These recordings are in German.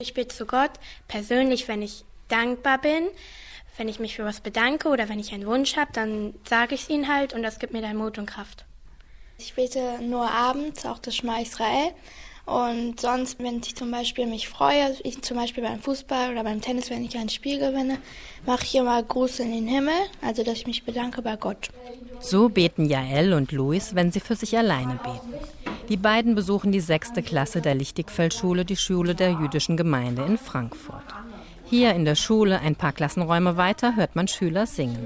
Ich bete zu Gott persönlich, wenn ich dankbar bin, wenn ich mich für was bedanke oder wenn ich einen Wunsch habe, dann sage ich es ihnen halt und das gibt mir dann Mut und Kraft. Ich bete nur abends, auch das Schma Israel. Und sonst, wenn ich zum Beispiel mich freue, ich zum Beispiel beim Fußball oder beim Tennis, wenn ich ein Spiel gewinne, mache ich immer Gruß in den Himmel, also dass ich mich bedanke bei Gott. So beten Jael und Luis, wenn sie für sich alleine beten. Die beiden besuchen die sechste Klasse der Lichtigfeldschule, die Schule der jüdischen Gemeinde in Frankfurt. Hier in der Schule, ein paar Klassenräume weiter, hört man Schüler singen.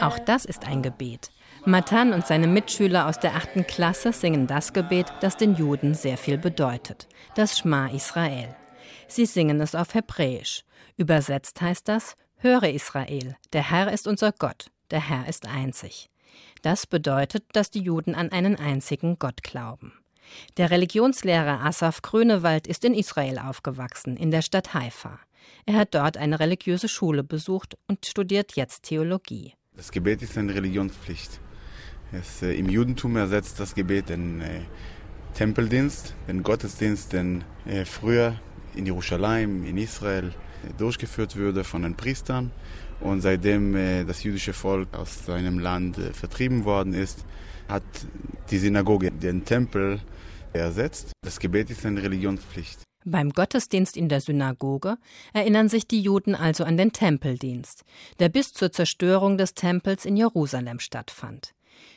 Auch das ist ein Gebet. Matan und seine Mitschüler aus der achten Klasse singen das Gebet, das den Juden sehr viel bedeutet, das Schma Israel. Sie singen es auf Hebräisch. Übersetzt heißt das, Höre Israel, der Herr ist unser Gott, der Herr ist einzig. Das bedeutet, dass die Juden an einen einzigen Gott glauben. Der Religionslehrer Asaf Grönewald ist in Israel aufgewachsen, in der Stadt Haifa. Er hat dort eine religiöse Schule besucht und studiert jetzt Theologie. Das Gebet ist eine Religionspflicht. Es, äh, Im Judentum ersetzt das Gebet den äh, Tempeldienst, den Gottesdienst, den äh, früher in Jerusalem, in Israel durchgeführt wurde von den Priestern. Und seitdem äh, das jüdische Volk aus seinem Land äh, vertrieben worden ist, hat die Synagoge den Tempel ersetzt. Das Gebet ist eine Religionspflicht. Beim Gottesdienst in der Synagoge erinnern sich die Juden also an den Tempeldienst, der bis zur Zerstörung des Tempels in Jerusalem stattfand.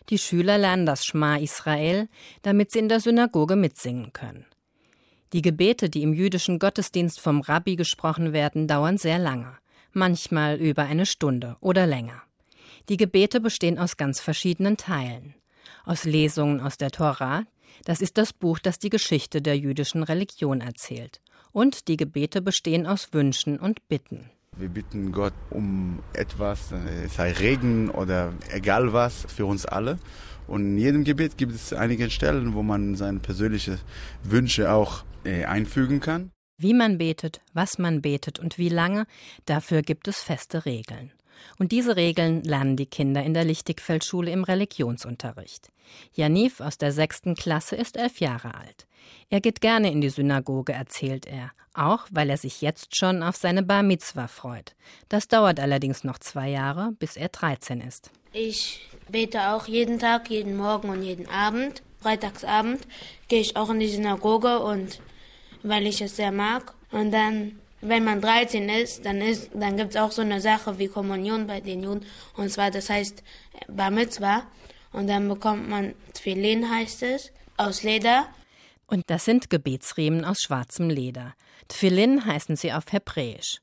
Die Schüler lernen das Schma Israel, damit sie in der Synagoge mitsingen können. Die Gebete, die im jüdischen Gottesdienst vom Rabbi gesprochen werden, dauern sehr lange, manchmal über eine Stunde oder länger. Die Gebete bestehen aus ganz verschiedenen Teilen. Aus Lesungen aus der Tora, das ist das Buch, das die Geschichte der jüdischen Religion erzählt. Und die Gebete bestehen aus Wünschen und Bitten. Wir bitten Gott um etwas, äh, sei Regen oder egal was, für uns alle. Und in jedem Gebet gibt es einige Stellen, wo man seine persönlichen Wünsche auch äh, einfügen kann. Wie man betet, was man betet und wie lange, dafür gibt es feste Regeln. Und diese Regeln lernen die Kinder in der Lichtigfeldschule im Religionsunterricht. Janif aus der sechsten Klasse ist elf Jahre alt. Er geht gerne in die Synagoge, erzählt er, auch weil er sich jetzt schon auf seine Bar Mitzwa freut. Das dauert allerdings noch zwei Jahre, bis er 13 ist. Ich bete auch jeden Tag, jeden Morgen und jeden Abend. Freitagsabend gehe ich auch in die Synagoge und weil ich es sehr mag. Und dann wenn man 13 ist, dann ist, dann gibt's auch so eine Sache wie Kommunion bei den Juden. Und zwar, das heißt Bar Mitzvah. Und dann bekommt man Tfilin, heißt es, aus Leder. Und das sind Gebetsriemen aus schwarzem Leder. Tfilin heißen sie auf Hebräisch.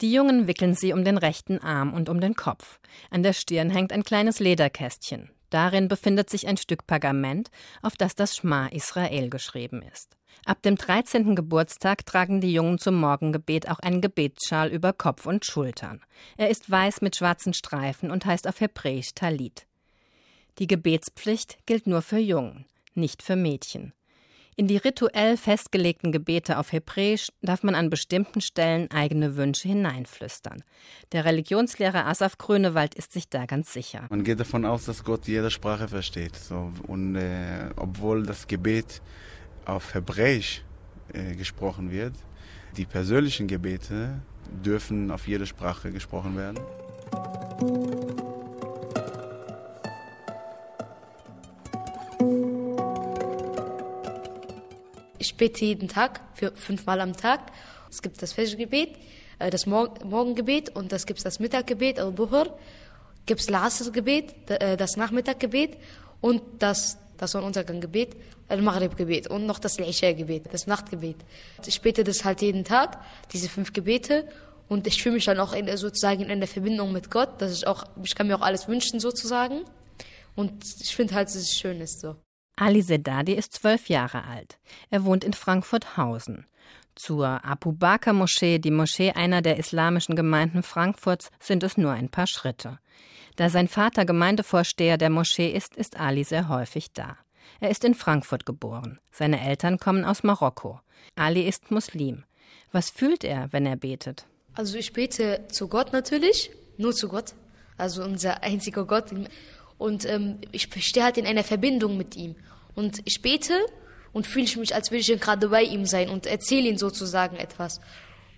Die Jungen wickeln sie um den rechten Arm und um den Kopf. An der Stirn hängt ein kleines Lederkästchen. Darin befindet sich ein Stück Pergament, auf das das Schma Israel geschrieben ist. Ab dem 13. Geburtstag tragen die Jungen zum Morgengebet auch einen Gebetsschal über Kopf und Schultern. Er ist weiß mit schwarzen Streifen und heißt auf Hebräisch Talit. Die Gebetspflicht gilt nur für Jungen, nicht für Mädchen. In die rituell festgelegten Gebete auf Hebräisch darf man an bestimmten Stellen eigene Wünsche hineinflüstern. Der Religionslehrer Asaf Grönewald ist sich da ganz sicher. Man geht davon aus, dass Gott jede Sprache versteht. So, und äh, obwohl das Gebet auf Hebräisch äh, gesprochen wird, die persönlichen Gebete dürfen auf jede Sprache gesprochen werden. Ich bete jeden Tag, für fünfmal am Tag. Es gibt das Festgebet, äh, das Morgengebet und das gibt das Mittaggebet, Al-Buhur. Gibt es das Gebet, äh, das Nachmittaggebet und das, das Sonnenunterganggebet, Al-Maghrib-Gebet und noch das Isha-Gebet, das Nachtgebet. Ich bete das halt jeden Tag, diese fünf Gebete. Und ich fühle mich dann auch in, sozusagen in der Verbindung mit Gott. dass ich auch, ich kann mir auch alles wünschen sozusagen. Und ich finde halt, dass es schön ist so. Ali Sedadi ist zwölf Jahre alt. Er wohnt in Frankfurt-Hausen. Zur Abu Bakr Moschee, die Moschee einer der islamischen Gemeinden Frankfurts, sind es nur ein paar Schritte. Da sein Vater Gemeindevorsteher der Moschee ist, ist Ali sehr häufig da. Er ist in Frankfurt geboren. Seine Eltern kommen aus Marokko. Ali ist Muslim. Was fühlt er, wenn er betet? Also ich bete zu Gott natürlich, nur zu Gott, also unser einziger Gott. Und ähm, ich stehe halt in einer Verbindung mit ihm. Und ich bete und fühle ich mich, als würde ich gerade bei ihm sein und erzähle ihm sozusagen etwas.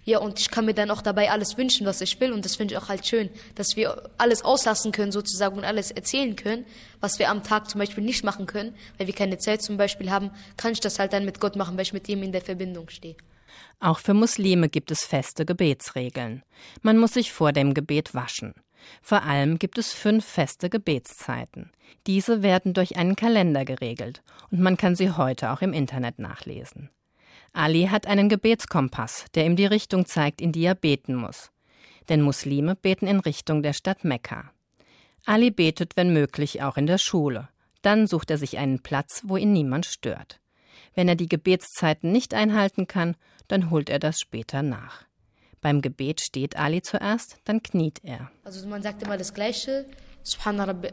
Ja, und ich kann mir dann auch dabei alles wünschen, was ich will. Und das finde ich auch halt schön, dass wir alles auslassen können sozusagen und alles erzählen können, was wir am Tag zum Beispiel nicht machen können, weil wir keine Zeit zum Beispiel haben, kann ich das halt dann mit Gott machen, weil ich mit ihm in der Verbindung stehe. Auch für Muslime gibt es feste Gebetsregeln. Man muss sich vor dem Gebet waschen. Vor allem gibt es fünf feste Gebetszeiten. Diese werden durch einen Kalender geregelt und man kann sie heute auch im Internet nachlesen. Ali hat einen Gebetskompass, der ihm die Richtung zeigt, in die er beten muss. Denn Muslime beten in Richtung der Stadt Mekka. Ali betet, wenn möglich, auch in der Schule. Dann sucht er sich einen Platz, wo ihn niemand stört. Wenn er die Gebetszeiten nicht einhalten kann, dann holt er das später nach. Beim Gebet steht Ali zuerst, dann kniet er. Also man sagt immer das Gleiche.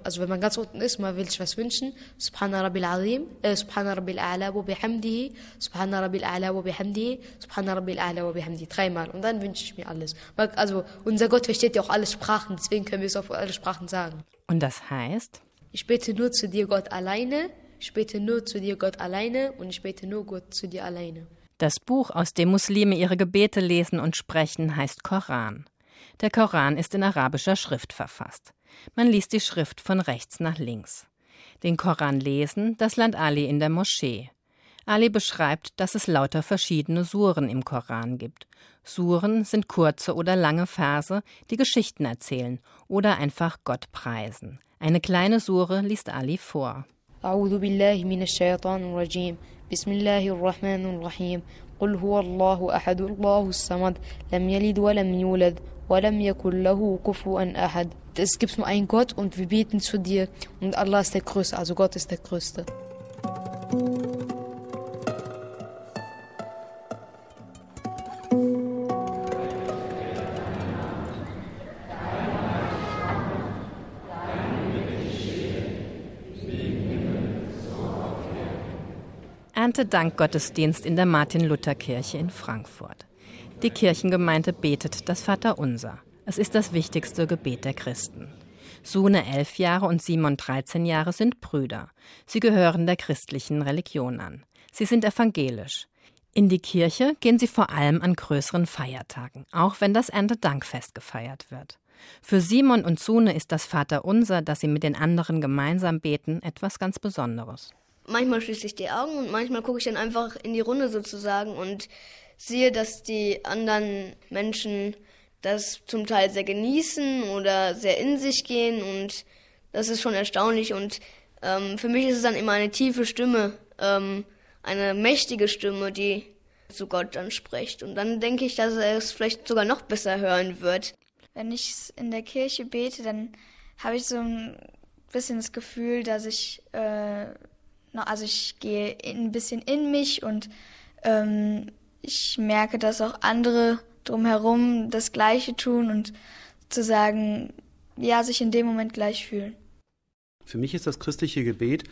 Also wenn man ganz unten ist, man will sich was wünschen. Subhana Rabbil Azim, äh, Subhana Rabbil A'la wa bihamdihi, Subhana Rabbil A'la wa bihamdihi, Subhana Rabbil A'la wa bihamdihi. Dreimal. Und dann wünsche ich mir alles. Also unser Gott versteht ja auch alle Sprachen, deswegen können wir es auf alle Sprachen sagen. Und das heißt? Ich bete nur zu dir, Gott alleine. Ich bete nur zu dir, Gott alleine. Und ich bete nur Gott zu dir alleine. Das Buch, aus dem Muslime ihre Gebete lesen und sprechen, heißt Koran. Der Koran ist in arabischer Schrift verfasst. Man liest die Schrift von rechts nach links. Den Koran lesen, das lernt Ali in der Moschee. Ali beschreibt, dass es lauter verschiedene Suren im Koran gibt. Suren sind kurze oder lange Verse, die Geschichten erzählen oder einfach Gott preisen. Eine kleine Sure liest Ali vor. أعوذ بالله من الشيطان الرجيم بسم الله الرحمن الرحيم قل هو الله أحد الله الصمد لم يلد ولم يولد ولم يكن له كفوا أحد Es gibt nur einen Gott und wir beten zu dir und Allah ist der Größte, also Gott ist der Größte. Erntedankgottesdienst in der Martin-Luther-Kirche in Frankfurt. Die Kirchengemeinde betet das Vaterunser. Es ist das wichtigste Gebet der Christen. Sune elf Jahre und Simon 13 Jahre sind Brüder. Sie gehören der christlichen Religion an. Sie sind evangelisch. In die Kirche gehen sie vor allem an größeren Feiertagen, auch wenn das Erntedankfest gefeiert wird. Für Simon und Sune ist das Vaterunser, das sie mit den anderen gemeinsam beten, etwas ganz Besonderes manchmal schließe ich die Augen und manchmal gucke ich dann einfach in die Runde sozusagen und sehe, dass die anderen Menschen das zum Teil sehr genießen oder sehr in sich gehen und das ist schon erstaunlich und ähm, für mich ist es dann immer eine tiefe Stimme, ähm, eine mächtige Stimme, die zu Gott dann spricht und dann denke ich, dass er es vielleicht sogar noch besser hören wird. Wenn ich in der Kirche bete, dann habe ich so ein bisschen das Gefühl, dass ich äh, also ich gehe ein bisschen in mich und ähm, ich merke, dass auch andere drumherum das Gleiche tun und zu sagen, ja, sich in dem Moment gleich fühlen. Für mich ist das christliche Gebet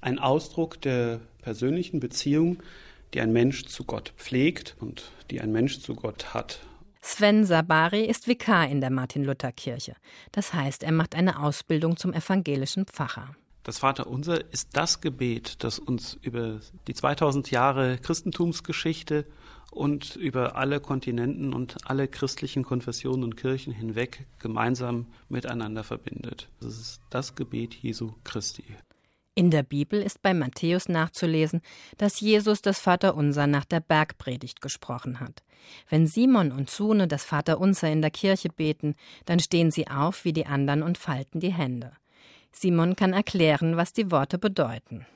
ein Ausdruck der persönlichen Beziehung, die ein Mensch zu Gott pflegt und die ein Mensch zu Gott hat. Sven Sabari ist Vikar in der Martin-Luther-Kirche. Das heißt, er macht eine Ausbildung zum evangelischen Pfarrer. Das Vaterunser ist das Gebet, das uns über die 2000 Jahre Christentumsgeschichte und über alle Kontinenten und alle christlichen Konfessionen und Kirchen hinweg gemeinsam miteinander verbindet. Das ist das Gebet Jesu Christi. In der Bibel ist bei Matthäus nachzulesen, dass Jesus das Vaterunser nach der Bergpredigt gesprochen hat. Wenn Simon und Sune das Vaterunser in der Kirche beten, dann stehen sie auf wie die anderen und falten die Hände. Simon kann erklären, was die Worte bedeuten.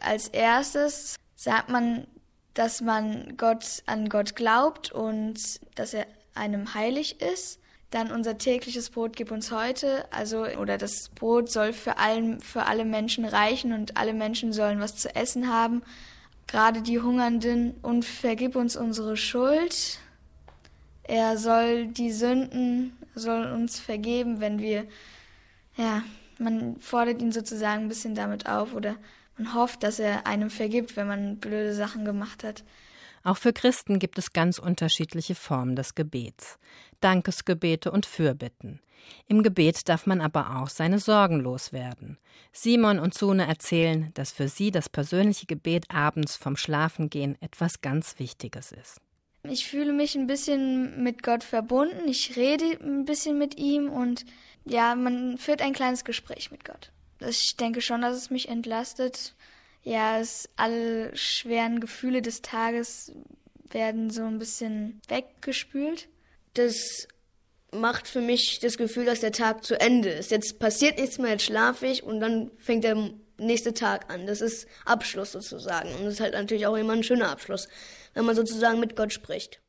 Als erstes sagt man, dass man Gott an Gott glaubt und dass er einem heilig ist. Dann unser tägliches Brot gib uns heute, also oder das Brot soll für allen für alle Menschen reichen und alle Menschen sollen was zu essen haben, gerade die Hungernden und vergib uns unsere Schuld. Er soll die Sünden soll uns vergeben, wenn wir ja, man fordert ihn sozusagen ein bisschen damit auf oder man hofft, dass er einem vergibt, wenn man blöde Sachen gemacht hat. Auch für Christen gibt es ganz unterschiedliche Formen des Gebets. Dankesgebete und Fürbitten. Im Gebet darf man aber auch seine Sorgen loswerden. Simon und Sune erzählen, dass für sie das persönliche Gebet abends vom Schlafengehen etwas ganz Wichtiges ist. Ich fühle mich ein bisschen mit Gott verbunden. Ich rede ein bisschen mit ihm und ja, man führt ein kleines Gespräch mit Gott. Ich denke schon, dass es mich entlastet, ja, es, alle schweren Gefühle des Tages werden so ein bisschen weggespült. Das macht für mich das Gefühl, dass der Tag zu Ende ist. Jetzt passiert nichts mehr, jetzt schlafe ich und dann fängt der nächste Tag an. Das ist Abschluss sozusagen. Und das ist halt natürlich auch immer ein schöner Abschluss, wenn man sozusagen mit Gott spricht.